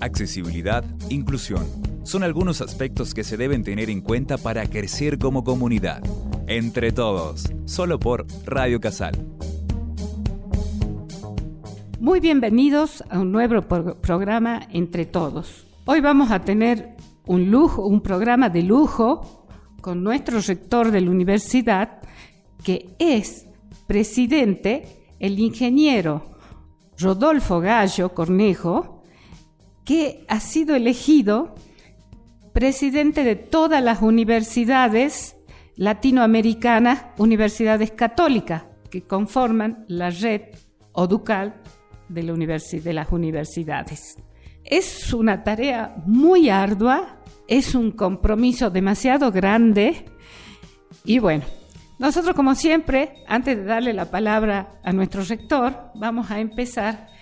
accesibilidad, inclusión. Son algunos aspectos que se deben tener en cuenta para crecer como comunidad. Entre todos, solo por Radio Casal. Muy bienvenidos a un nuevo programa Entre Todos. Hoy vamos a tener un lujo, un programa de lujo con nuestro rector de la universidad, que es presidente, el ingeniero Rodolfo Gallo Cornejo, que ha sido elegido presidente de todas las universidades latinoamericanas, universidades católicas, que conforman la red ODUCAL de, de las universidades. Es una tarea muy ardua, es un compromiso demasiado grande y bueno, nosotros como siempre, antes de darle la palabra a nuestro rector, vamos a empezar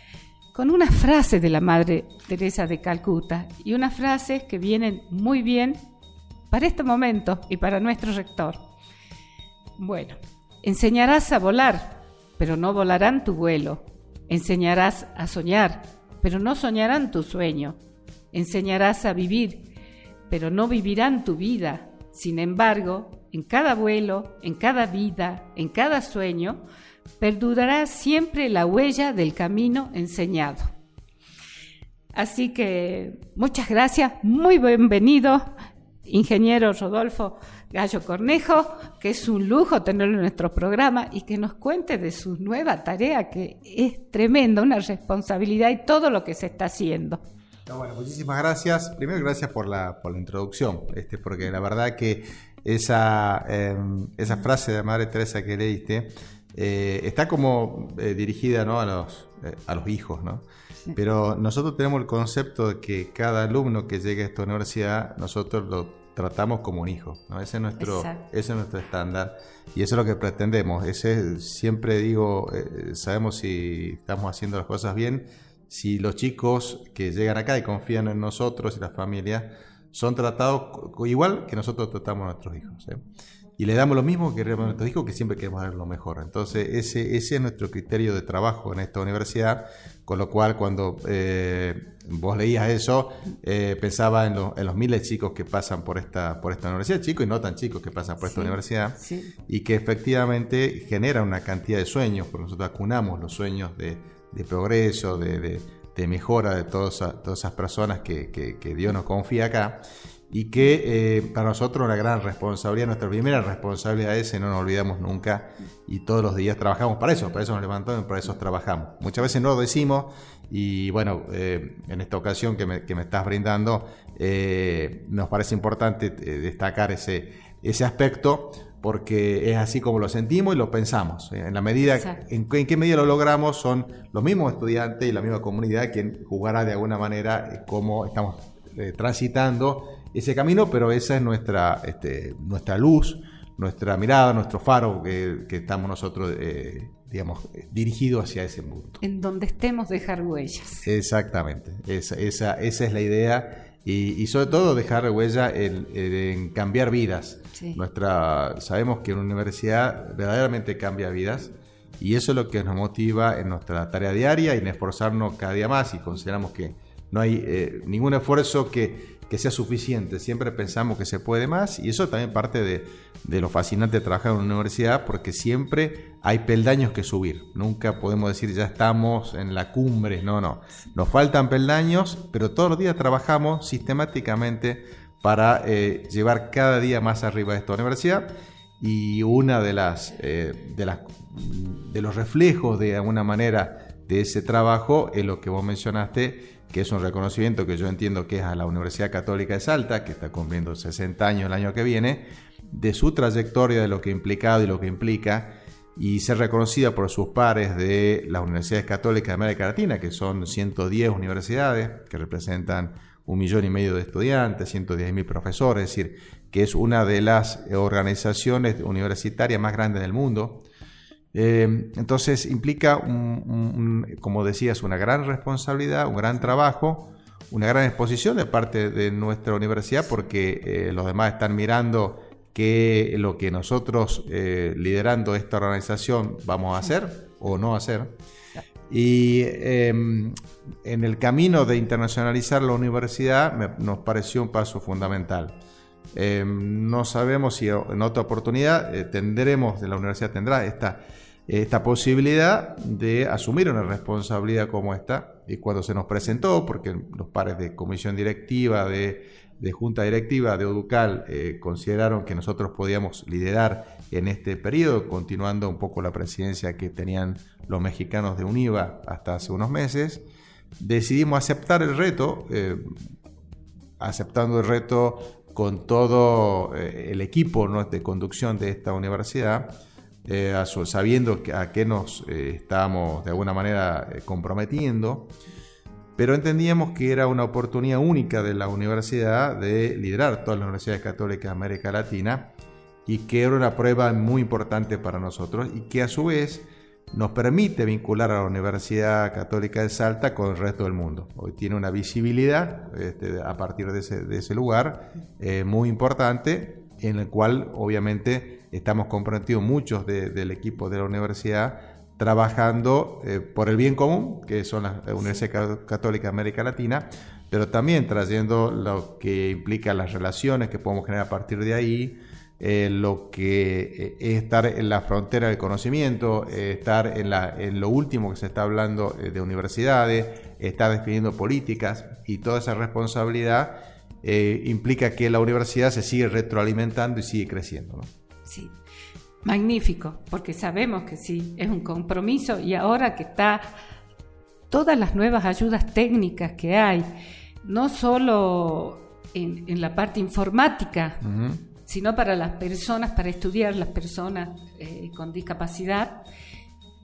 con una frase de la Madre Teresa de Calcuta y unas frases que vienen muy bien para este momento y para nuestro rector. Bueno, enseñarás a volar, pero no volarán tu vuelo. Enseñarás a soñar, pero no soñarán tu sueño. Enseñarás a vivir, pero no vivirán tu vida. Sin embargo, en cada vuelo, en cada vida, en cada sueño, perdurará siempre la huella del camino enseñado. Así que muchas gracias, muy bienvenido, ingeniero Rodolfo Gallo Cornejo, que es un lujo tenerlo en nuestro programa y que nos cuente de su nueva tarea, que es tremenda, una responsabilidad y todo lo que se está haciendo. bueno, muchísimas gracias. Primero, gracias por la, por la introducción, este, porque la verdad que esa, em, esa frase de Madre Teresa que leíste, eh, está como eh, dirigida ¿no? a, los, eh, a los hijos, ¿no? Pero nosotros tenemos el concepto de que cada alumno que llegue a esta universidad, nosotros lo tratamos como un hijo, ¿no? Ese es nuestro, ese es nuestro estándar y eso es lo que pretendemos. Ese, siempre digo, sabemos si estamos haciendo las cosas bien, si los chicos que llegan acá y confían en nosotros y las familias son tratados igual que nosotros tratamos a nuestros hijos y le damos lo mismo que queremos a nuestros hijos, que siempre queremos dar lo mejor. Entonces, ese, ese es nuestro criterio de trabajo en esta universidad, con lo cual cuando eh, vos leías eso, eh, pensaba en, en, los miles de chicos que pasan por esta, por esta universidad, chicos y no tan chicos que pasan por esta universidad, y que efectivamente genera una cantidad de sueños, porque nosotros acunamos los sueños de, de progreso, de, de, de, mejora de todas, todas esas personas que, que, Dios nos confía acá y que eh, para nosotros una gran responsabilidad, nuestra primera responsabilidad es, no nos olvidamos nunca, y todos los días trabajamos para eso, para eso nos levantamos y para eso trabajamos. Muchas veces no lo decimos, y bueno, eh, en esta ocasión que me, que me estás brindando, eh, nos parece importante destacar ese, ese aspecto, porque es así como lo sentimos y lo pensamos. En la medida, en, en, qué medida lo logramos, son los mismos estudiantes y la misma comunidad quien jugará de alguna manera cómo estamos transitando ese camino, pero esa es nuestra, este, nuestra luz, nuestra mirada, nuestro faro que, estamos nosotros, eh, digamos, dirigidos hacia ese mundo. En donde estemos dejar huellas. Exactamente, esa, esa, esa es la idea. Y, sobre todo dejar huella en, cambiar vidas. Nuestra, sabemos que una universidad verdaderamente cambia vidas y eso es lo que nos motiva en nuestra tarea diaria y en esforzarnos cada día más y consideramos que no hay eh, ningún esfuerzo que, que sea suficiente. Siempre pensamos que se puede más y eso también parte de, de, lo fascinante de trabajar en una universidad porque siempre hay peldaños que subir. Nunca podemos decir ya estamos en la cumbre. No, no. Nos faltan peldaños, pero todos los días trabajamos sistemáticamente para eh, llevar cada día más arriba esta universidad. Y una de las, eh, de las de los reflejos de alguna manera de ese trabajo es lo que vos mencionaste, que es un reconocimiento que yo entiendo que es a la Universidad Católica de Salta, que está cumpliendo 60 años el año que viene, de su trayectoria, de lo que ha implicado y lo que implica, y ser reconocida por sus pares de las universidades católicas de América Latina, que son 110 universidades, que representan un millón y medio de estudiantes, 110 mil profesores, es decir, que es una de las organizaciones universitarias más grandes del mundo, eh, entonces implica, como decías, una gran responsabilidad, un gran trabajo, una gran exposición de parte de nuestra universidad porque eh, los demás están mirando qué lo que nosotros eh, liderando esta organización vamos a hacer o no hacer. Y em, en el camino de internacionalizar la universidad nos pareció un paso fundamental. Em, no sabemos si en otra oportunidad eh, tendremos, la universidad tendrá esta, esta posibilidad de asumir una responsabilidad como esta. Y cuando se nos presentó, porque los pares de comisión directiva, de, junta directiva de ODUCAL eh, consideraron que nosotros podíamos liderar en este periodo, continuando un poco la presidencia que tenían los mexicanos de UNIVA hasta hace unos meses, decidimos aceptar el reto, eh, aceptando el reto con todo eh, el equipo de conducción de esta universidad, eh, sabiendo a qué nos estábamos de alguna manera comprometiendo, pero entendíamos que era una oportunidad única de la universidad de liderar todas las universidades católicas de América Latina y que era una prueba muy importante para nosotros y que a su vez nos permite vincular a la Universidad Católica de Salta con el resto del mundo. Hoy tiene una visibilidad este, a partir de ese, lugar eh, muy importante en el cual obviamente estamos comprometidos muchos del equipo de la universidad trabajando eh, por el bien común, que son las Universidades Católicas de América Latina, pero también trayendo lo que implica las relaciones que podemos generar a partir de ahí, eh, lo que eh, es estar en la frontera del conocimiento, eh, estar en, la, en, lo último que se está hablando de universidades, estar definiendo políticas y toda esa responsabilidad implica que la universidad se sigue retroalimentando y sigue creciendo. Sí, magnífico, porque sabemos que sí, es un compromiso y ahora que está todas las nuevas ayudas técnicas que hay, no solo en, la parte informática, sino para las personas, para estudiar las personas eh, con discapacidad.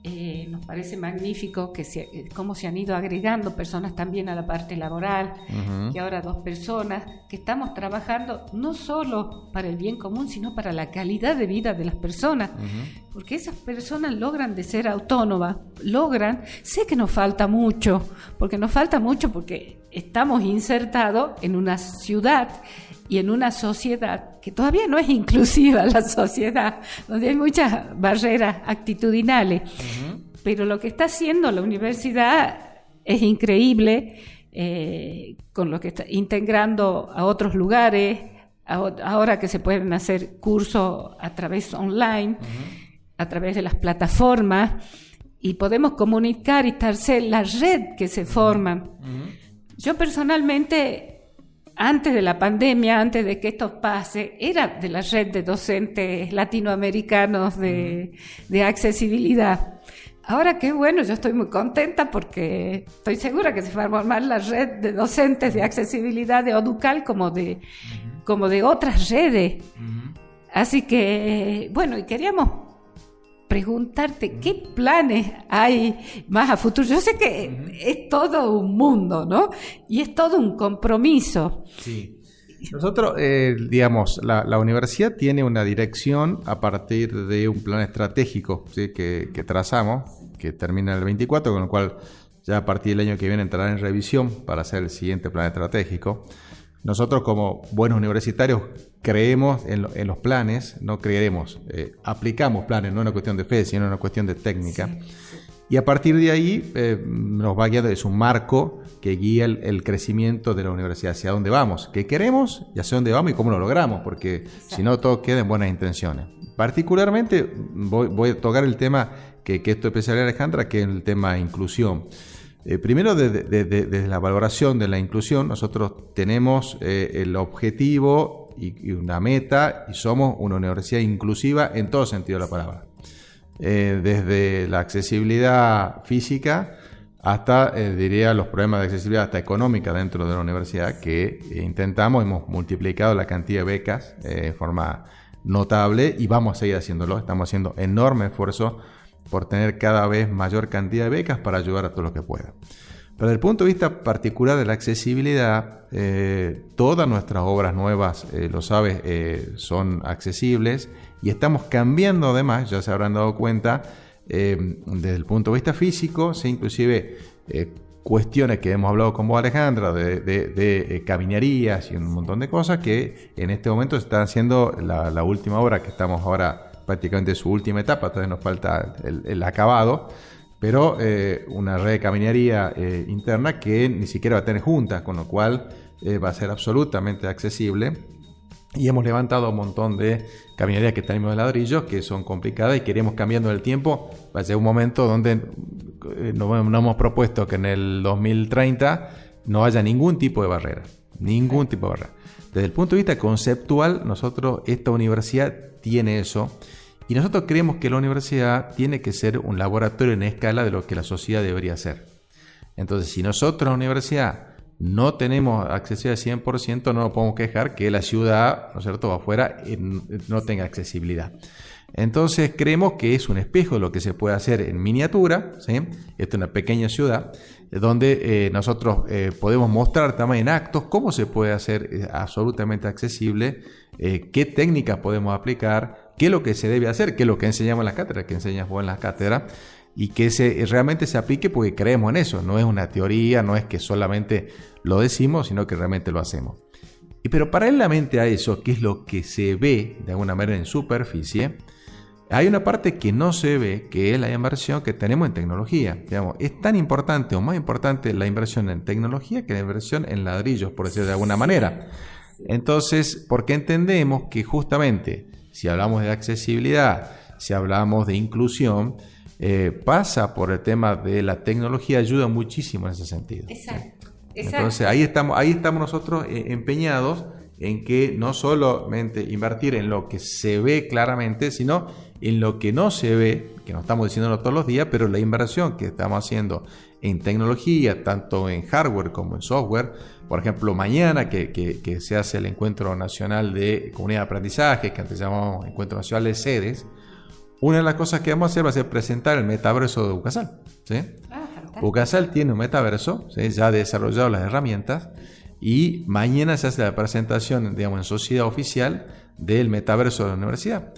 Eh, nos parece magnífico que se, eh, cómo se han ido agregando personas también a la parte laboral, y ahora dos personas, que estamos trabajando no solo para el bien común, sino para la calidad de vida de las personas, porque esas personas logran de ser autónomas, logran, sé que nos falta mucho, porque nos falta mucho porque estamos insertados en una ciudad y en una sociedad que todavía no es inclusiva la sociedad, donde hay muchas barreras actitudinales. Pero lo que está haciendo la universidad es increíble, eh, con lo que está integrando a otros lugares, ahora que se pueden hacer cursos a través online, a través de las plataformas, y podemos comunicar y estar la red que se forma. Yo personalmente antes de la pandemia, antes de que esto pase, era de la red de docentes latinoamericanos de, accesibilidad. Ahora qué bueno, yo estoy muy contenta porque estoy segura que se va a formar la red de docentes de accesibilidad de Oducal como de, como de otras redes. Así que, bueno, y queríamos preguntarte qué planes hay más a futuro. Yo sé que es todo un mundo, ¿no? Y es todo un compromiso. Sí. Nosotros, eh, digamos, la, universidad tiene una dirección a partir de un plan estratégico que, trazamos, que termina el 24, con lo cual ya a partir del año que viene entrará en revisión para hacer el siguiente plan estratégico. Nosotros como buenos universitarios creemos en, los planes, no creeremos, eh, aplicamos planes, no es una cuestión de fe, sino una cuestión de técnica. Y a partir de ahí eh, nos va guiando, es un marco que guía el, crecimiento de la universidad, hacia dónde vamos, qué queremos y hacia dónde vamos y cómo lo logramos, porque si no todo queda en buenas intenciones. Particularmente voy, a tocar el tema que, que esto especial Alejandra, que es el tema inclusión. Eh, primero, desde la valoración de la inclusión, nosotros tenemos eh, el objetivo y, una meta y somos una universidad inclusiva en todo sentido de la palabra. Eh, desde la accesibilidad física hasta, diría, los problemas de accesibilidad hasta económica dentro de la universidad, que intentamos, hemos multiplicado la cantidad de becas de forma notable y vamos a seguir haciéndolo. Estamos haciendo enorme esfuerzo por tener cada vez mayor cantidad de becas para ayudar a todo lo que pueda. Pero desde el punto de vista particular de la accesibilidad, eh, todas nuestras obras nuevas, eh, lo sabes, eh, son accesibles y estamos cambiando además, ya se habrán dado cuenta, desde el punto de vista físico, sí, inclusive cuestiones que hemos hablado con vos Alejandra, de, de, y un montón de cosas que en este momento están haciendo la última obra que estamos ahora prácticamente su última etapa, todavía nos falta el, acabado, pero eh, una red de caminaría eh, interna que ni siquiera va a tener juntas, con lo cual va a ser absolutamente accesible. Y hemos levantado un montón de caminarías que tenemos de ladrillos que son complicadas y queremos cambiando el tiempo. Va a ser un momento donde nos hemos propuesto que en el 2030 no haya ningún tipo de barrera. Ningún tipo de barrera. Desde el punto de vista conceptual, nosotros, esta universidad tiene eso. Y nosotros creemos que la universidad tiene que ser un laboratorio en escala de lo que la sociedad debería ser. Entonces, si nosotros, la universidad, no tenemos accesibilidad al 100%, no nos podemos quejar que la ciudad, ¿no es cierto?, afuera no tenga accesibilidad. Entonces creemos que es un espejo lo que se puede hacer en miniatura, ¿sí? Esta es una pequeña ciudad, donde eh, nosotros eh, podemos mostrar también en actos cómo se puede hacer eh, absolutamente accesible, qué técnicas podemos aplicar, qué es lo que se debe hacer, qué es lo que enseñamos en las cátedras, que enseñas vos en las cátedras, y que se, realmente se aplique porque creemos en eso, no es una teoría, no es que solamente lo decimos, sino que realmente lo hacemos. Y pero paralelamente a eso, que es lo que se ve de alguna manera en superficie, hay una parte que no se ve, que es la inversión que tenemos en tecnología. Digamos, es tan importante o más importante la inversión en tecnología que la inversión en ladrillos, por decirlo de alguna manera. Entonces, porque entendemos que justamente si hablamos de accesibilidad, si hablamos de inclusión, eh, pasa por el tema de la tecnología, ayuda muchísimo en ese sentido. Exacto. Entonces ahí estamos, ahí estamos nosotros eh, empeñados en que no solamente invertir en lo que se ve claramente, sino en lo que no se ve, que no estamos diciéndolo todos los días, pero la inversión que estamos haciendo en tecnología, tanto en hardware como en software, por ejemplo, mañana que, se hace el Encuentro Nacional de Comunidad de Aprendizaje, que antes llamábamos Encuentro Nacional de Sedes, una de las cosas que vamos a hacer va a ser presentar el metaverso de Ucasal. ¿sí? Ah, Ucasal tiene un metaverso, ya ha desarrollado las herramientas, y mañana se hace la presentación, digamos, en sociedad oficial del metaverso de la universidad,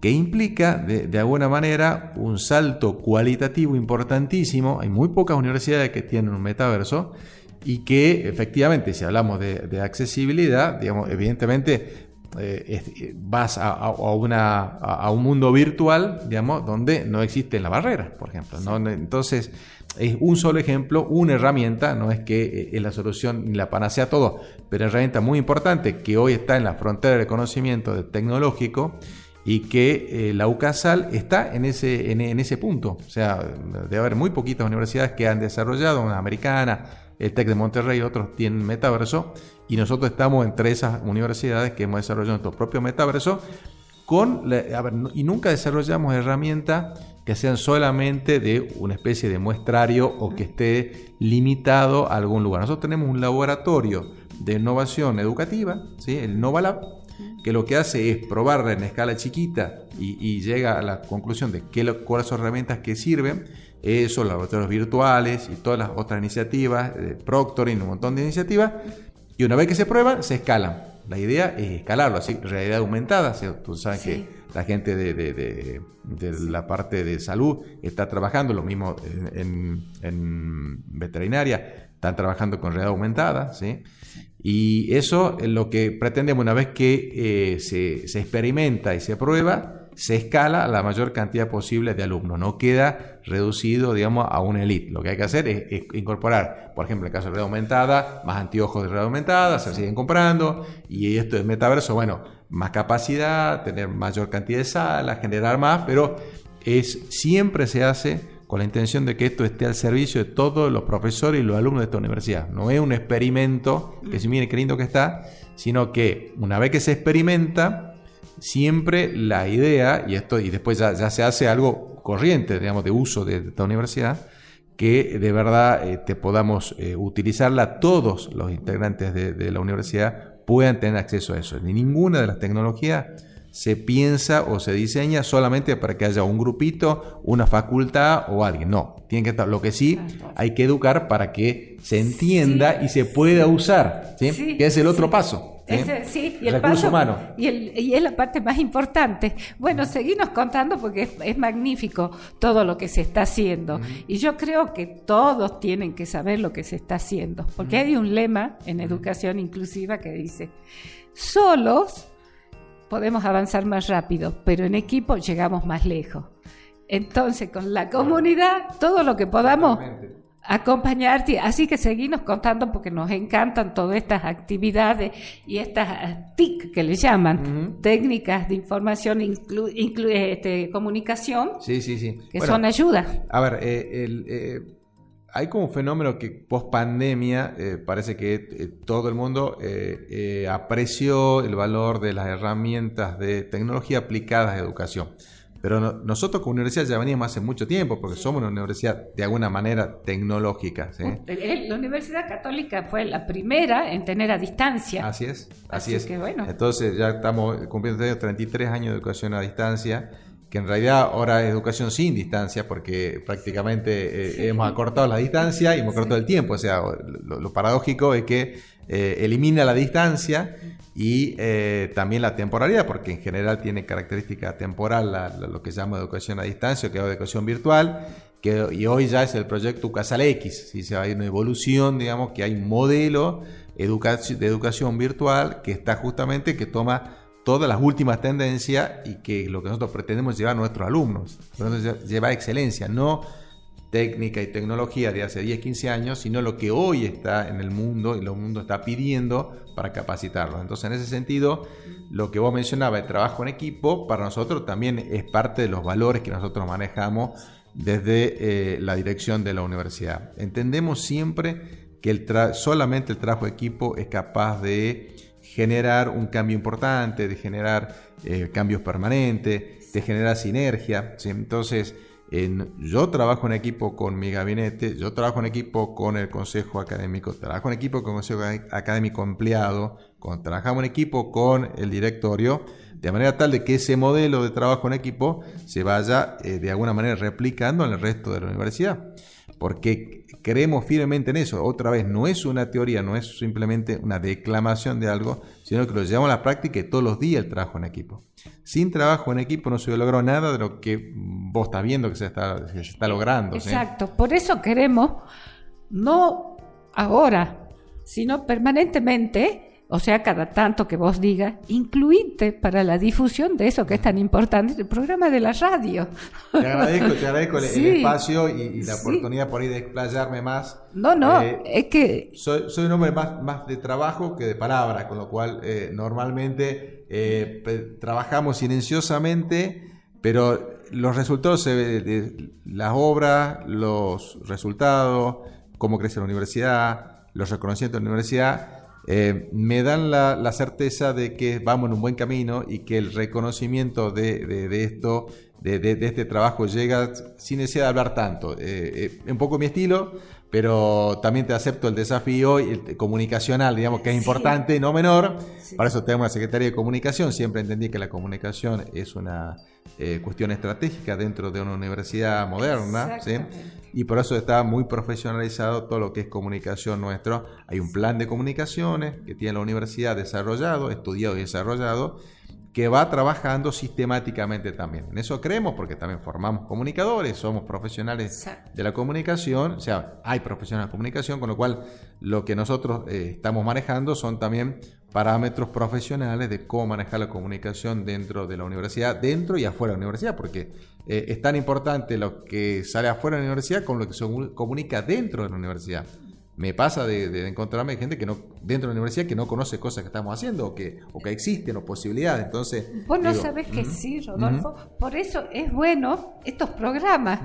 que implica de, alguna manera un salto cualitativo importantísimo. Hay muy pocas universidades que tienen un metaverso y que efectivamente, si hablamos de, accesibilidad, digamos, evidentemente eh, vas a, una, a, un mundo virtual, digamos, donde no existen las barreras, por ejemplo. Entonces, es un solo ejemplo, una herramienta, no es que eh, es la solución ni la panacea todo, pero es herramienta muy importante que hoy está en la frontera del conocimiento tecnológico y que eh, la UCASAL está en ese, en, ese punto. O sea, debe haber muy poquitas universidades que han desarrollado, una americana, el TEC de Monterrey, otros tienen metaverso, y nosotros estamos entre esas universidades que hemos desarrollado nuestro propio metaverso, con y nunca desarrollamos herramientas que sean solamente de una especie de muestrario o que esté limitado a algún lugar. Nosotros tenemos un laboratorio de innovación educativa, ¿sí? el Novalab, que lo que hace es probarla en escala chiquita y, llega a la conclusión de qué, cuáles son herramientas que sirven. Eso, laboratorios virtuales y todas las otras iniciativas, eh, Proctoring, un montón de iniciativas. Y una vez que se prueban, se escalan. La idea es escalarlo, así, realidad aumentada. Tú sabes que la gente de, la parte de salud está trabajando, lo mismo en, veterinaria, están trabajando con realidad aumentada, ¿sí? Y eso es lo que pretendemos una vez que eh, se, se, experimenta y se prueba, se escala a la mayor cantidad posible de alumnos, no queda reducido, digamos, a una elite. Lo que hay que hacer es, incorporar, por ejemplo, en el caso de realidad aumentada, más anteojos de realidad aumentada, se siguen comprando, y esto es metaverso, bueno, más capacidad, tener mayor cantidad de salas, generar más, pero es, siempre se hace con la intención de que esto esté al servicio de todos los profesores y los alumnos de esta universidad. No es un experimento, que si mire qué lindo que está, sino que una vez que se experimenta, siempre la idea, y esto y después ya, se hace algo corriente, digamos, de uso de, esta universidad, que de verdad eh, te podamos eh, utilizarla todos los integrantes de, de la universidad puedan tener acceso a eso. Ni ninguna de las tecnologías se piensa o se diseña solamente para que haya un grupito, una facultad o alguien. No, tiene que estar. Lo que sí hay que educar para que se entienda y se pueda usar, ¿sí? que es el otro paso. Sí, y el paso, humano. Y, y, es la parte más importante. Bueno, seguimos contando porque es, magnífico todo lo que se está haciendo. Y yo creo que todos tienen que saber lo que se está haciendo, porque hay un lema en educación inclusiva que dice, solos podemos avanzar más rápido, pero en equipo llegamos más lejos. Entonces, con la comunidad, todo lo que podamos acompañarte. Así que seguimos contando porque nos encantan todas estas actividades y estas TIC que le llaman, técnicas de información, inclu, este, comunicación, sí, sí, sí. que son ayudas. A ver, eh, eh, hay como un fenómeno que post pandemia eh, parece que todo el mundo apreció el valor de las herramientas de tecnología aplicadas a educación. Pero nosotros como universidad ya veníamos hace mucho tiempo, porque somos una universidad de alguna manera tecnológica. La Universidad Católica fue la primera en tener a distancia. Así es, así, es. Entonces ya estamos cumpliendo 33 años de educación a distancia, que en realidad ahora es educación sin distancia, porque prácticamente eh, hemos acortado la distancia y hemos acortado el tiempo. O sea, lo, paradójico es que eh, elimina la distancia y eh, también la temporalidad, porque en general tiene característica temporal lo que llama educación a distancia, que educación virtual, que, y hoy ya es el proyecto Casal X, si se hay una evolución, digamos, que hay un modelo de educación virtual que está justamente, que toma todas las últimas tendencias y que lo que nosotros pretendemos llevar a nuestros alumnos, llevar excelencia, no técnica y tecnología de hace 10, 15 años, sino lo que hoy está en el mundo y lo mundo está pidiendo para capacitarlos. Entonces, en ese sentido, lo que vos mencionabas, el trabajo en equipo, para nosotros también es parte de los valores que nosotros manejamos desde eh, la dirección de la universidad. Entendemos siempre que el solamente el trabajo de equipo es capaz de generar un cambio importante, de generar eh, cambios permanentes, de generar sinergia. Entonces, yo trabajo en equipo con mi gabinete, yo trabajo en equipo con el consejo académico, trabajo en equipo con el consejo académico empleado, trabajamos en equipo con el directorio, de manera tal de que ese modelo de trabajo en equipo se vaya eh, de alguna manera replicando en el resto de la universidad. Porque creemos firmemente en eso. Otra vez, no es una teoría, no es simplemente una declamación de algo, sino que lo llevamos a la práctica y todos los días el trabajo en equipo. Sin trabajo en equipo no se logrado nada de lo que vos estás viendo que se está, se está logrando. Exacto, por eso queremos, no ahora, sino permanentemente, o sea, cada tanto que vos digas, incluirte para la difusión de eso que es tan importante, el programa de la radio. Te agradezco, te agradezco el, espacio y, la oportunidad por ir de explayarme más. No, no, eh, es que... Soy, soy, un hombre más, más de trabajo que de palabra, con lo cual eh, normalmente eh, trabajamos silenciosamente, pero los resultados, las obras, los resultados, cómo crece la universidad, los reconocimientos de la universidad, eh, me dan la, certeza de que vamos en un buen camino y que el reconocimiento de, esto, de, este trabajo llega sin necesidad de hablar tanto. Eh, eh, un poco mi estilo, pero también te acepto el desafío comunicacional, digamos que es importante, no menor. Para eso tenemos una Secretaría de Comunicación. Siempre entendí que la comunicación es una cuestión estratégica dentro de una universidad moderna. ¿sí? y por eso está muy profesionalizado todo lo que es comunicación nuestro. Hay un plan de comunicaciones que tiene la universidad desarrollado, estudiado y desarrollado, que va trabajando sistemáticamente también. En eso creemos porque también formamos comunicadores, somos profesionales de la comunicación, o sea, hay profesionales de comunicación, con lo cual lo que nosotros eh, estamos manejando son también parámetros profesionales de cómo manejar la comunicación dentro de la universidad, dentro y afuera de la universidad, porque eh, es tan importante lo que sale afuera de la universidad con lo que se comunica dentro de la universidad. Me pasa de, encontrarme gente que no dentro de la universidad que no conoce cosas que estamos haciendo o que, o que existen o posibilidades. Entonces, vos no sabés que sí, Rodolfo. Por eso es bueno estos programas,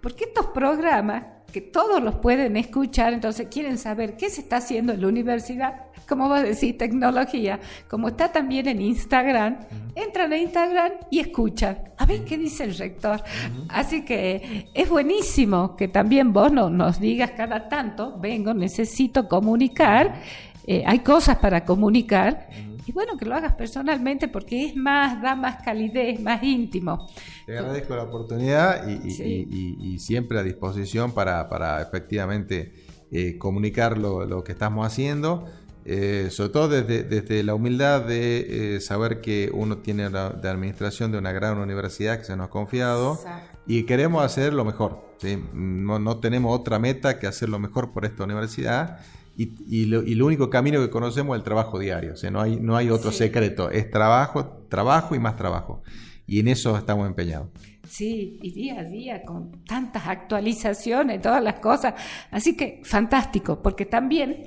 porque estos programas que todos los pueden escuchar, entonces quieren saber qué se está haciendo en la universidad, como vos decís, tecnología, como está también en Instagram, entran a Instagram y escuchan, a ver qué dice el rector. Así que es buenísimo que también vos no, nos digas cada tanto, vengo, necesito comunicar, eh, hay cosas para comunicar. Y bueno, que lo hagas personalmente porque es más, da más calidez, más íntimo. Te agradezco la oportunidad y, siempre a disposición para, para efectivamente eh, comunicar lo, lo, que estamos haciendo. Eh, sobre todo desde, desde, la humildad de eh, saber que uno tiene la de administración de una gran universidad que se nos ha confiado y queremos hacer lo mejor. No, no, tenemos otra meta que hacer lo mejor por esta universidad y, lo, único camino que conocemos es el trabajo diario. O sea, no hay, no hay otro secreto. Es trabajo, trabajo y más trabajo. Y en eso estamos empeñados. Sí, y día a día con tantas actualizaciones, todas las cosas. Así que fantástico, porque también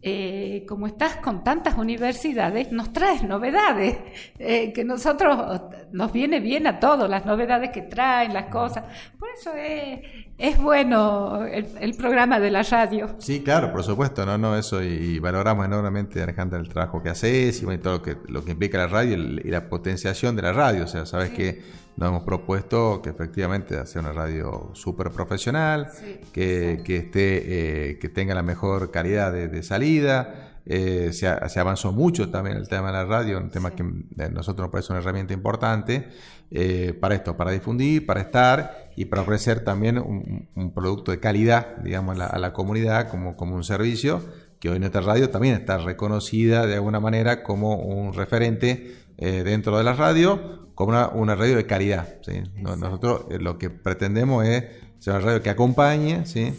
eh, como estás con tantas universidades, nos traes novedades, eh, que nosotros nos viene bien a todos, las novedades que traen, las cosas. Por eso es, es bueno el, programa de la radio. Sí, claro, por supuesto, no, no, eso, y, valoramos enormemente, Alejandra, el trabajo que haces y todo lo que, lo que implica la radio y la potenciación de la radio. O sea, sabes que nos hemos propuesto que efectivamente hacer una radio súper profesional, que, esté, eh, que tenga la mejor calidad de, salida. Eh, se, avanzó mucho también el tema de la radio, un tema que a eh, nosotros nos parece una herramienta importante para esto, para difundir, para estar y para ofrecer también un, producto de calidad, digamos, a la, comunidad como, como un servicio, que hoy nuestra radio también está reconocida de alguna manera como un referente dentro de la radio como una, radio de calidad. nosotros eh, lo que pretendemos es ser una radio que acompañe, ¿sí?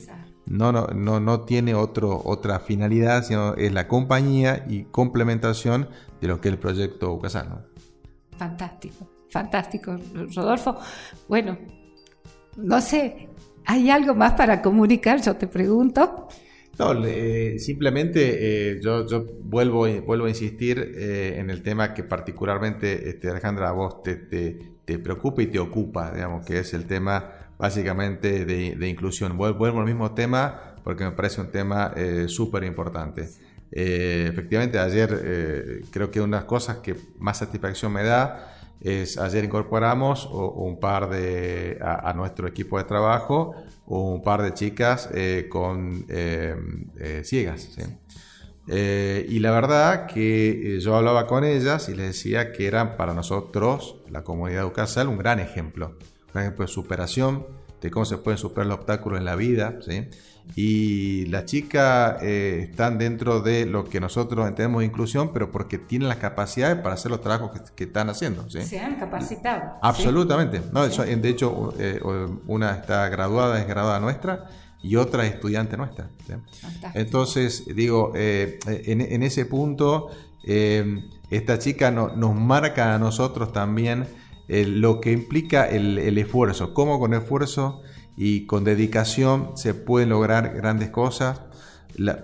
no, no, no, no tiene otro, otra finalidad, sino es la compañía y complementación de lo que es el proyecto UCASAL. Fantástico, fantástico, Rodolfo. Bueno, no sé, ¿hay algo más para comunicar? Yo te pregunto. No, simplemente eh, yo, vuelvo, vuelvo a insistir eh, en el tema que particularmente, este, Alejandra, a vos te, te, preocupa y te ocupa, digamos, que es el tema básicamente de, inclusión. Vuelvo, al mismo tema porque me parece un tema eh, súper importante. efectivamente, ayer creo que una de las cosas que más satisfacción me da es ayer incorporamos un par de a, nuestro equipo de trabajo un par de chicas eh, con eh, eh, ciegas y la verdad que yo hablaba con ellas y les decía que eran para nosotros la comunidad educacional un gran ejemplo un ejemplo de superación de cómo se pueden superar los obstáculos en la vida. Y las chicas eh, están dentro de lo que nosotros entendemos de inclusión, pero porque tienen las capacidades para hacer los trabajos que, están haciendo. Se han capacitado. Absolutamente. No, de hecho, eh, una está graduada, es graduada nuestra, y otra es estudiante nuestra. Entonces, digo, eh, en, ese punto, esta chica nos marca a nosotros también lo que implica el, el esfuerzo, cómo con esfuerzo y con dedicación se pueden lograr grandes cosas.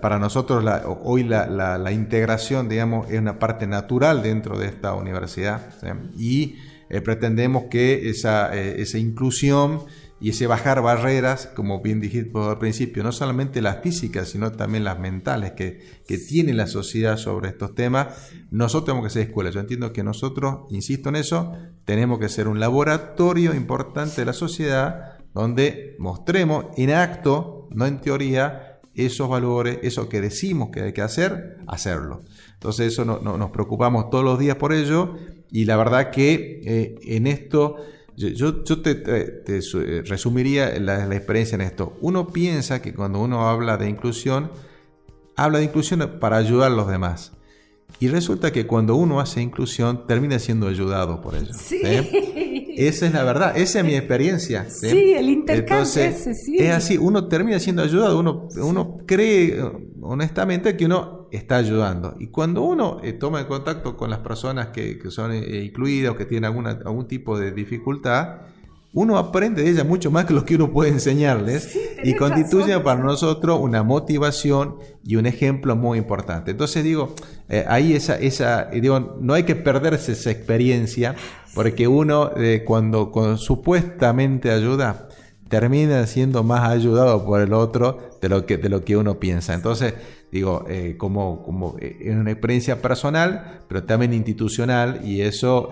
para nosotros hoy la, integración, digamos, es una parte natural dentro de esta universidad y eh, pretendemos que esa, eh, esa inclusión y ese bajar barreras, como bien dijiste al principio, no solamente las físicas, sino también las mentales que, que, tiene la sociedad sobre estos temas, nosotros tenemos que ser escuela. Yo entiendo que nosotros, insisto en eso, tenemos que ser un laboratorio importante de la sociedad donde mostremos en acto, no en teoría, esos valores, eso que decimos que hay que hacer, hacerlo. Entonces eso no, nos preocupamos todos los días por ello y la verdad que eh, en esto, yo, te, eh, resumiría la, experiencia en esto. Uno piensa que cuando uno habla de inclusión, habla de inclusión para ayudar a los demás. Y resulta que cuando uno hace inclusión, termina siendo ayudado por ello. Sí. Esa es la verdad, esa es mi experiencia. Sí, el intercambio ese, sí. Es así, uno termina siendo ayudado, uno, uno cree honestamente que uno está ayudando. Y cuando uno eh, toma en contacto con las personas que, que son eh, incluidas o que tienen alguna, algún tipo de dificultad, uno aprende de ella mucho más que lo que uno puede enseñarles y constituye para nosotros una motivación y un ejemplo muy importante. Entonces digo, eh, ahí esa, esa digo, no hay que perderse esa experiencia porque uno eh, cuando, supuestamente ayuda termina siendo más ayudado por el otro de lo que, de lo que uno piensa. Entonces, digo, eh, como, como en una experiencia personal, pero también institucional, y eso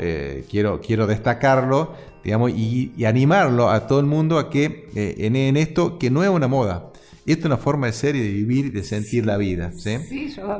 quiero, quiero destacarlo digamos, y, animarlo a todo el mundo a que eh, en, esto, que no es una moda, esto es una forma de ser y de vivir y de sentir la vida. ¿sí?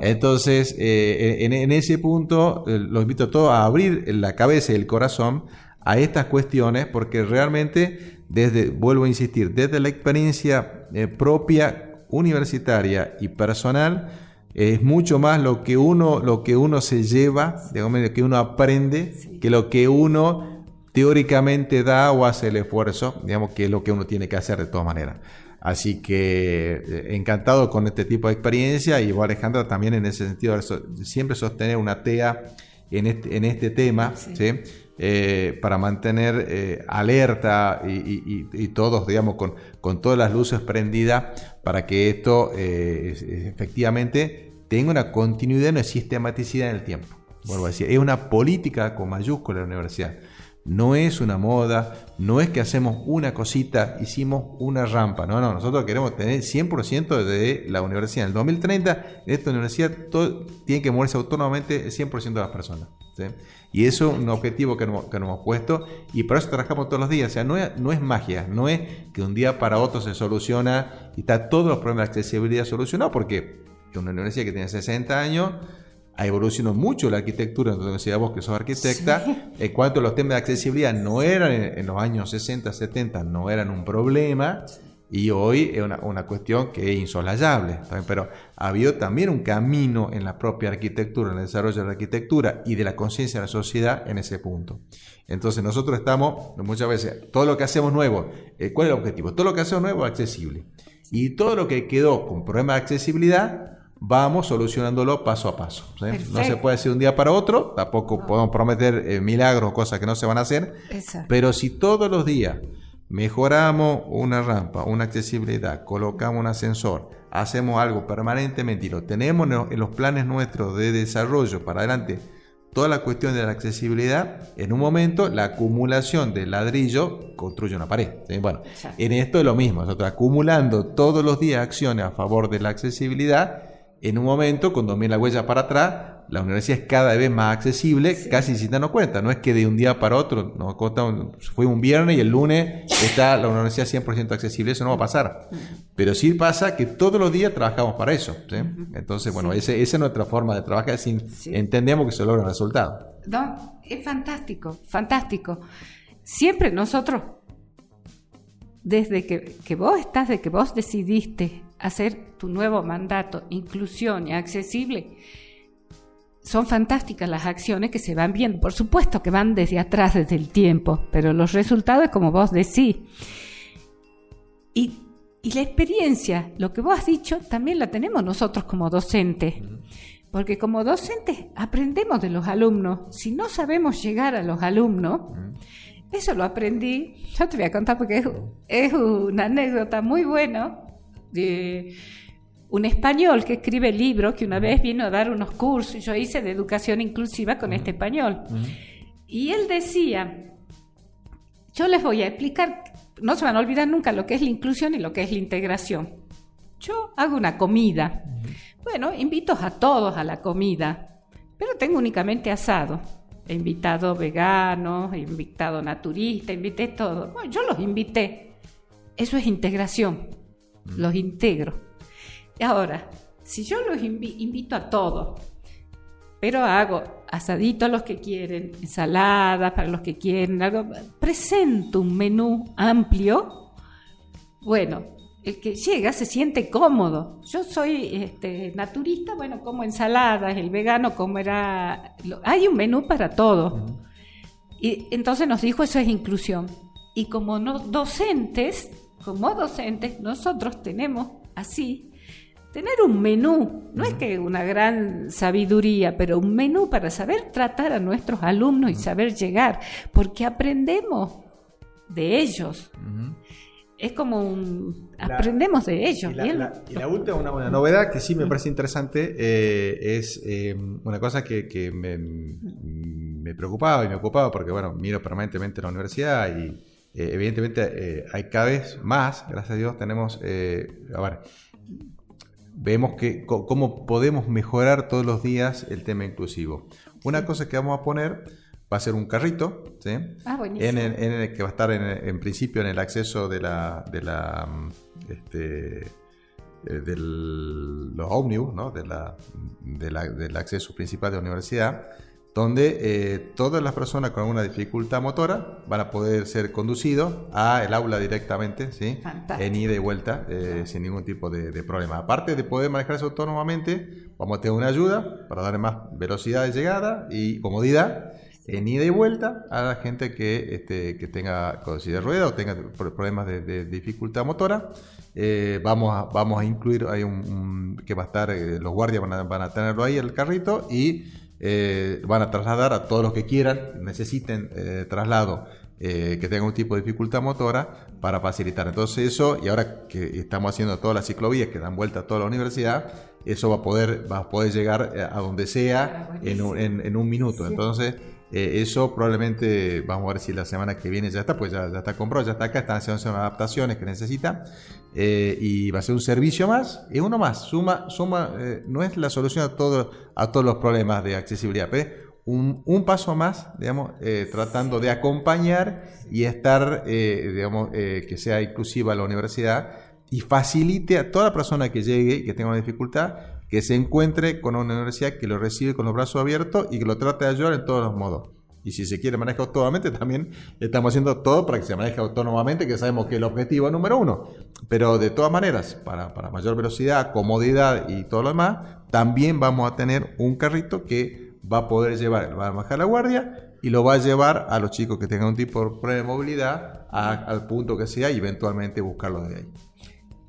Entonces, eh, en, ese punto, eh, los invito a todos a abrir la cabeza y el corazón a estas cuestiones, porque realmente, desde, vuelvo a insistir, desde la experiencia propia, universitaria y personal, es mucho más lo que uno, lo que uno se lleva, digamos, lo que uno aprende, que lo que uno teóricamente da o hace el esfuerzo, digamos que es lo que uno tiene que hacer de todas maneras. Así que eh, encantado con este tipo de experiencia y vos Alejandra también en ese sentido, siempre sostener una TEA en este, en este tema, ¿sí? Eh, para mantener eh, alerta y, todos, digamos, con, todas las luces prendidas para que esto efectivamente tenga una continuidad, una sistematicidad en el tiempo. Vuelvo a decir, es una política con mayúscula de la universidad. No es una moda, no es que hacemos una cosita, hicimos una rampa. No, no, nosotros queremos tener 100% de la universidad. En el 2030, en esta universidad todo, tiene que moverse autónomamente el 100% de las personas. Y eso es un objetivo que nos, hemos puesto y por eso trabajamos todos los días. O sea, no es, no es magia, no es que un día para otro se soluciona y está todos los problemas de accesibilidad solucionados, porque una universidad que tiene 60 años ha evolucionado mucho la arquitectura, entonces decía vos que sos arquitecta, en cuanto a los temas de accesibilidad no eran en, los años 60, 70, no eran un problema, y hoy es una, una, cuestión que es insolayable, pero ha habido también un camino en la propia arquitectura, en el desarrollo de la arquitectura y de la conciencia de la sociedad en ese punto. Entonces nosotros estamos, muchas veces, todo lo que hacemos nuevo, eh, ¿cuál es el objetivo? Todo lo que hacemos nuevo es accesible. Y todo lo que quedó con problemas de accesibilidad, vamos solucionándolo paso a paso. No se puede hacer un día para otro, tampoco podemos prometer eh, milagros cosas que no se van a hacer, pero si todos los días mejoramos una rampa, una accesibilidad, colocamos un ascensor, hacemos algo permanentemente y lo tenemos en los planes nuestros de desarrollo para adelante, toda la cuestión de la accesibilidad, en un momento la acumulación de ladrillo construye una pared. Bueno, en esto es lo mismo, nosotros acumulando todos los días acciones a favor de la accesibilidad, en un momento, cuando mira la huella para atrás, la universidad es cada vez más accesible, casi sin darnos cuenta. No es que de un día para otro, no, fue un viernes y el lunes está la universidad 100% accesible, eso no va a pasar. Pero sí pasa que todos los días trabajamos para eso. Entonces, bueno, esa es nuestra forma de trabajar, sin, entendemos que se logra resultado. No, es fantástico, fantástico. Siempre nosotros, desde que, que vos estás, de que vos decidiste hacer tu nuevo mandato, inclusión y accesible, son fantásticas las acciones que se van viendo. Por supuesto que van desde atrás, desde el tiempo, pero los resultados, como vos decís. Y, la experiencia, lo que vos has dicho, también la tenemos nosotros como docentes. Porque como docentes aprendemos de los alumnos. Si no sabemos llegar a los alumnos, eso lo aprendí. Yo te voy a contar porque es, es una anécdota muy buena de un español que escribe libros, que una vez vino a dar unos cursos, yo hice de educación inclusiva con este español. Y él decía, yo les voy a explicar, no se van a olvidar nunca lo que es la inclusión y lo que es la integración. Yo hago una comida. Bueno, invito a todos a la comida, pero tengo únicamente asado. He invitado veganos, he invitado naturistas, invité todo. Bueno, yo los invité. Eso es integración los integro. Ahora, si yo los invito a todos, pero hago asadito a los que quieren, ensalada para los que quieren, algo, presento un menú amplio, bueno, el que llega se siente cómodo. Yo soy este, naturista, bueno, como ensaladas, el vegano como era... Hay un menú para todos. Y entonces nos dijo eso es inclusión. Y como no, docentes como docentes, nosotros tenemos así, tener un menú, no es que una gran sabiduría, pero un menú para saber tratar a nuestros alumnos y saber llegar, porque aprendemos de ellos. Es como un... aprendemos de ellos. Y la, última, una, novedad que sí me parece interesante, eh, es eh, una cosa que, me, me, preocupaba y me ocupaba, porque bueno, miro permanentemente la universidad y eh, evidentemente hay cada vez más, gracias a Dios, tenemos, a ver, vemos que cómo podemos mejorar todos los días el tema inclusivo. Una cosa que vamos a poner va a ser un carrito, ¿sí? Ah, en, el, que va a estar en, principio en el acceso de la, de la este, del, los ómnibus, ¿no? de la, del acceso principal de la universidad donde eh, todas las personas con alguna dificultad motora van a poder ser conducidos a el aula directamente, ¿sí? en ida y vuelta, eh, sin ningún tipo de, problema. Aparte de poder manejarse autónomamente, vamos a tener una ayuda para darle más velocidad de llegada y comodidad. en ida y vuelta a la gente que, este, que tenga silla de rueda o tenga problemas de, dificultad motora. Eh, vamos, a, vamos a incluir, hay un, que va a estar, los guardias van a, van a tenerlo ahí el carrito y eh, van a trasladar a todos los que quieran, necesiten traslado. que tengan un tipo de dificultad motora para facilitar. Entonces eso, y ahora que estamos haciendo todas las ciclovías que dan vuelta a toda la universidad, eso va a poder, va a poder llegar a donde sea en un, en, un minuto. Entonces, eh, eso probablemente, vamos a ver si la semana que viene ya está, pues ya, ya está comprado, ya está acá, están haciendo adaptaciones que necesita eh, y va a ser un servicio más y uno más. Suma, suma, eh, no es la solución a, todo, a todos los problemas de accesibilidad, pero un, un paso más, digamos, tratando de acompañar y estar, digamos, que sea inclusiva la universidad y facilite a toda persona que llegue y que tenga una dificultad que se encuentre con una universidad que lo recibe con los brazos abiertos y que lo trate de ayudar en todos los modos. Y si se quiere manejar autónomamente, también estamos haciendo todo para que se maneje autónomamente, que sabemos que es el objetivo número uno. Pero de todas maneras, para, mayor velocidad, comodidad y todo lo demás, también vamos a tener un carrito que va a poder llevar, va a bajar la guardia y lo va a llevar a los chicos que tengan un tipo de movilidad al punto que sea y eventualmente buscarlo de ahí.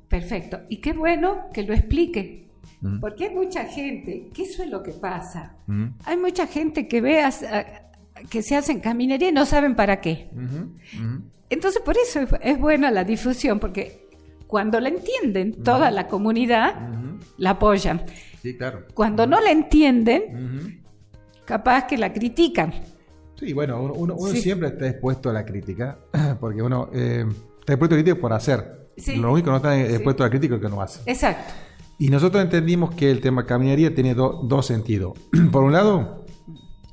Perfecto. Y qué bueno que lo explique, porque hay mucha gente, que eso es lo que pasa. Hay mucha gente que ve que se hacen caminería y no saben para qué. Entonces, por eso es, buena la difusión, porque cuando la entienden, toda la comunidad la apoyan. Sí, claro. Cuando no la entienden, capaz que la critican. Sí, bueno, uno, siempre está expuesto a la crítica, porque uno eh, está expuesto a la crítica por hacer. Lo único que no está expuesto a la crítica es que no hace. Exacto. Y nosotros entendimos que el tema caminaría tiene dos sentidos. Por un lado,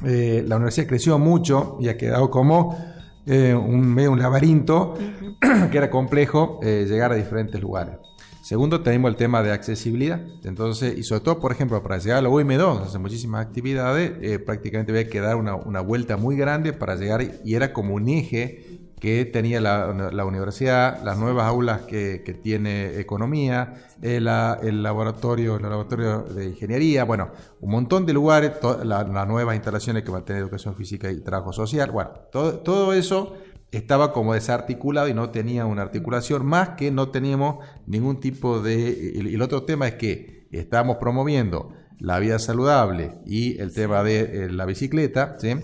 eh, la universidad creció mucho y ha quedado como eh, un medio un laberinto que era complejo eh, llegar a diferentes lugares. Segundo, tenemos el tema de accesibilidad. Entonces, y sobre todo, por ejemplo, para llegar a la UM2, hace muchísimas actividades, prácticamente había que dar una, una, vuelta muy grande para llegar, y era como un eje que tenía la, universidad, las nuevas aulas que, tiene economía, el, el, laboratorio, el laboratorio de ingeniería, bueno, un montón de lugares, las nuevas instalaciones que va a tener educación física y trabajo social, bueno, todo, todo eso estaba como desarticulado y no tenía una articulación, más que no teníamos ningún tipo de... Y el otro tema es que estábamos promoviendo la vida saludable y el tema de eh, la bicicleta, ¿sí?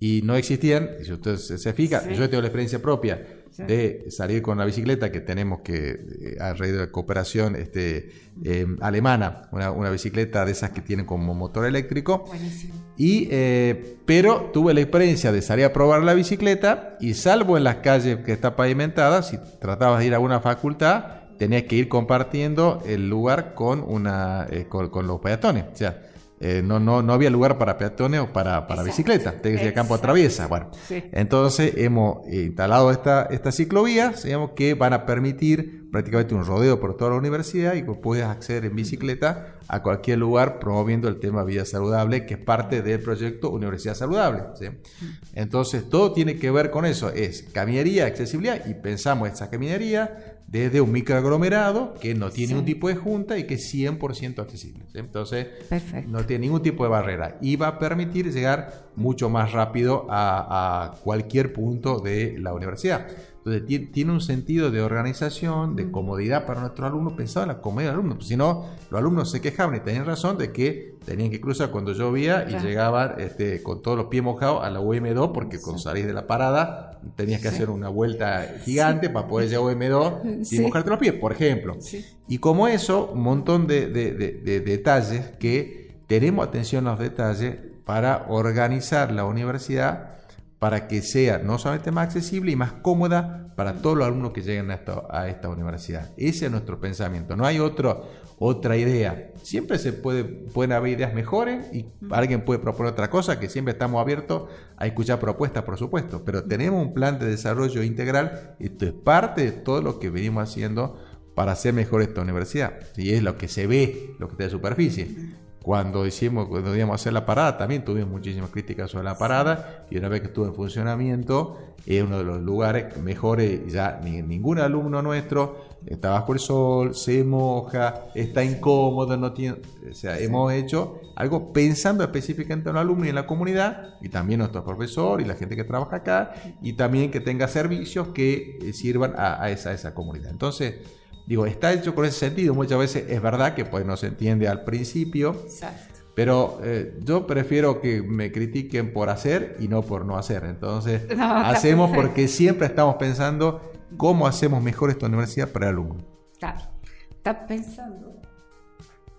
Y no existían, si usted se, fija, yo tengo la experiencia propia de salir con la bicicleta que tenemos que, eh, a raíz de la cooperación este, em, alemana, una, bicicleta de esas que tienen como motor eléctrico. Y, eh, pero tuve la experiencia de salir a probar la bicicleta y salvo en las calles que está pavimentada, si tratabas de ir a una facultad, tenías que ir compartiendo el lugar con, una, eh, con, con los peatones. O sea, eh, no, no, no había lugar para peatones o para, para bicicleta, tenía que campo atraviesa. Bueno, entonces hemos instalado esta, estas ciclovías digamos, que van a permitir prácticamente un rodeo por toda la universidad y que puedes acceder en bicicleta a cualquier lugar promoviendo el tema vida saludable, que es parte del proyecto Universidad Saludable. Entonces, todo tiene que ver con eso, es caminaría, accesibilidad, y pensamos esa caminaría desde un microaglomerado que no tiene ningún tipo de junta y que es 100% accesible. Entonces, no tiene ningún tipo de barrera y va a permitir llegar mucho más rápido a, a cualquier punto de la universidad. Entonces tiene un sentido de organización, de comodidad para nuestros alumnos, pensado en la comodidad del alumno. si no, los alumnos se quejaban y tenían razón de que tenían que cruzar cuando llovía y llegaban este, con todos los pies mojados a la UM2 porque con salir de la parada tenías que hacer una vuelta gigante para poder llegar a UM2 sin mojarte los pies, por ejemplo. Y como eso, un montón de, de detalles que tenemos atención a los detalles para organizar la universidad para que sea no solamente más accesible y más cómoda para todos los alumnos que lleguen a esta, a esta universidad. Ese es nuestro pensamiento, no hay otro, otra idea. Siempre se puede, pueden haber ideas mejores y alguien puede proponer otra cosa, que siempre estamos abiertos a escuchar propuestas, por supuesto, pero tenemos un plan de desarrollo integral, esto es parte de todo lo que venimos haciendo para hacer mejor esta universidad. Y es lo que se ve, lo que está de superficie cuando hicimos, cuando íbamos a hacer la parada, también tuvimos muchísimas críticas sobre la parada y una vez que estuvo en funcionamiento, es uno de los lugares mejores, ya ni, ningún alumno nuestro está bajo el sol, se moja, está incómodo, no tiene, o sea, hemos hecho algo pensando específicamente en los alumnos y en la comunidad, y también nuestro profesor y la gente que trabaja acá, y también que tenga servicios que eh, sirvan a, esa, a esa comunidad. Entonces, Digo, está hecho con ese sentido. Muchas veces es verdad que pues no se entiende al principio. Pero eh, yo prefiero que me critiquen por hacer y no por no hacer. Entonces, hacemos porque siempre estamos pensando cómo hacemos mejor esta universidad para el alumno. Claro. Estás pensando,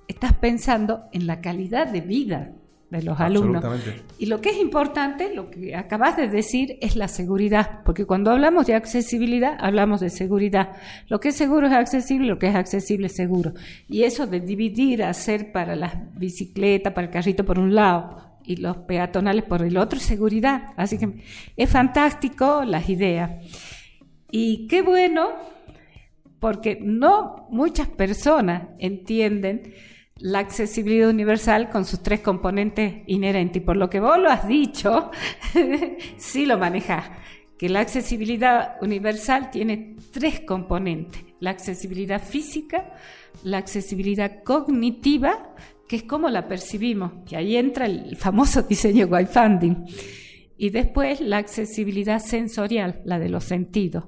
estás pensando en la calidad de vida de los alumnos. Y lo que es importante, lo que acabas de decir, es la seguridad, porque cuando hablamos de accesibilidad, hablamos de seguridad. Lo que es seguro es accesible, lo que es accesible es seguro. Y eso de dividir, hacer para las bicicletas, para el carrito por un lado y los peatonales por el otro, es seguridad. Así que es fantástico las ideas. Y qué bueno, porque no muchas personas entienden la accesibilidad universal con sus tres componentes inherentes. Y por lo que vos lo has dicho, sí lo manejas, que la accesibilidad universal tiene tres componentes. La accesibilidad física, la accesibilidad cognitiva, que es como la percibimos, que ahí entra el famoso diseño Wayfinding. Y después la accesibilidad sensorial, la de los sentidos.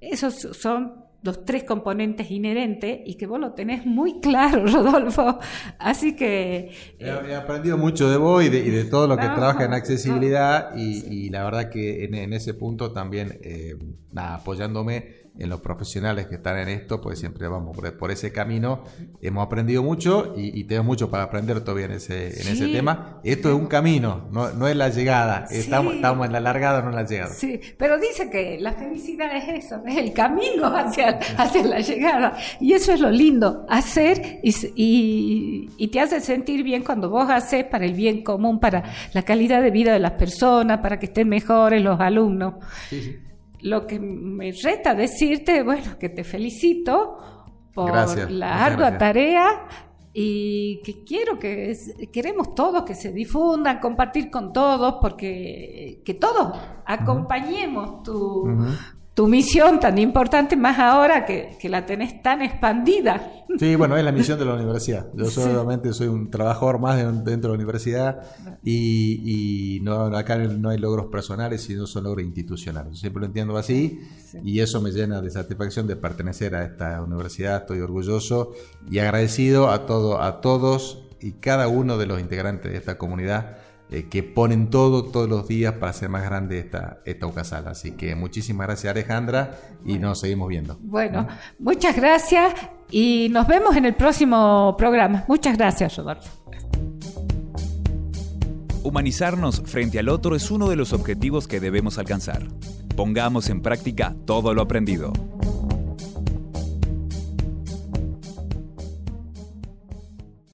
Esos son los tres componentes inherentes y que vos lo tenés muy claro, Rodolfo. Así que... He, aprendido mucho de vos y de, todo lo que trabaja en accesibilidad y, la verdad que en, ese punto también, eh, apoyándome en los profesionales que están en esto, pues siempre vamos por, ese camino. Hemos aprendido mucho y, tenemos mucho para aprender todavía en ese, en ese tema. Esto es un camino, no, no es la llegada. Estamos, estamos, en la largada, no en la llegada. Sí, pero dice que la felicidad es eso, es el camino hacia, hacia la llegada. Y eso es lo lindo, hacer y, y, y te hace sentir bien cuando vos haces para el bien común, para la calidad de vida de las personas, para que estén mejores los alumnos. Sí, sí lo que me reta decirte, bueno, que te felicito por la ardua tarea y que quiero que queremos todos que se difundan, compartir con todos, porque que todos acompañemos tu, tu misión tan importante, más ahora que, que, la tenés tan expandida. Sí, bueno, es la misión de la universidad. Yo solamente soy un trabajador más dentro de la universidad y, no, acá no hay logros personales, sino son logros institucionales. Yo siempre lo entiendo así y eso me llena de satisfacción de pertenecer a esta universidad. Estoy orgulloso y agradecido a, todo, a todos y cada uno de los integrantes de esta comunidad eh, que ponen todo todos los días para hacer más grande esta, esta UCASAL. Así que muchísimas gracias Alejandra y nos seguimos viendo. Bueno, muchas gracias y nos vemos en el próximo programa. Muchas gracias, Rodolfo. Humanizarnos frente al otro es uno de los objetivos que debemos alcanzar. Pongamos en práctica todo lo aprendido.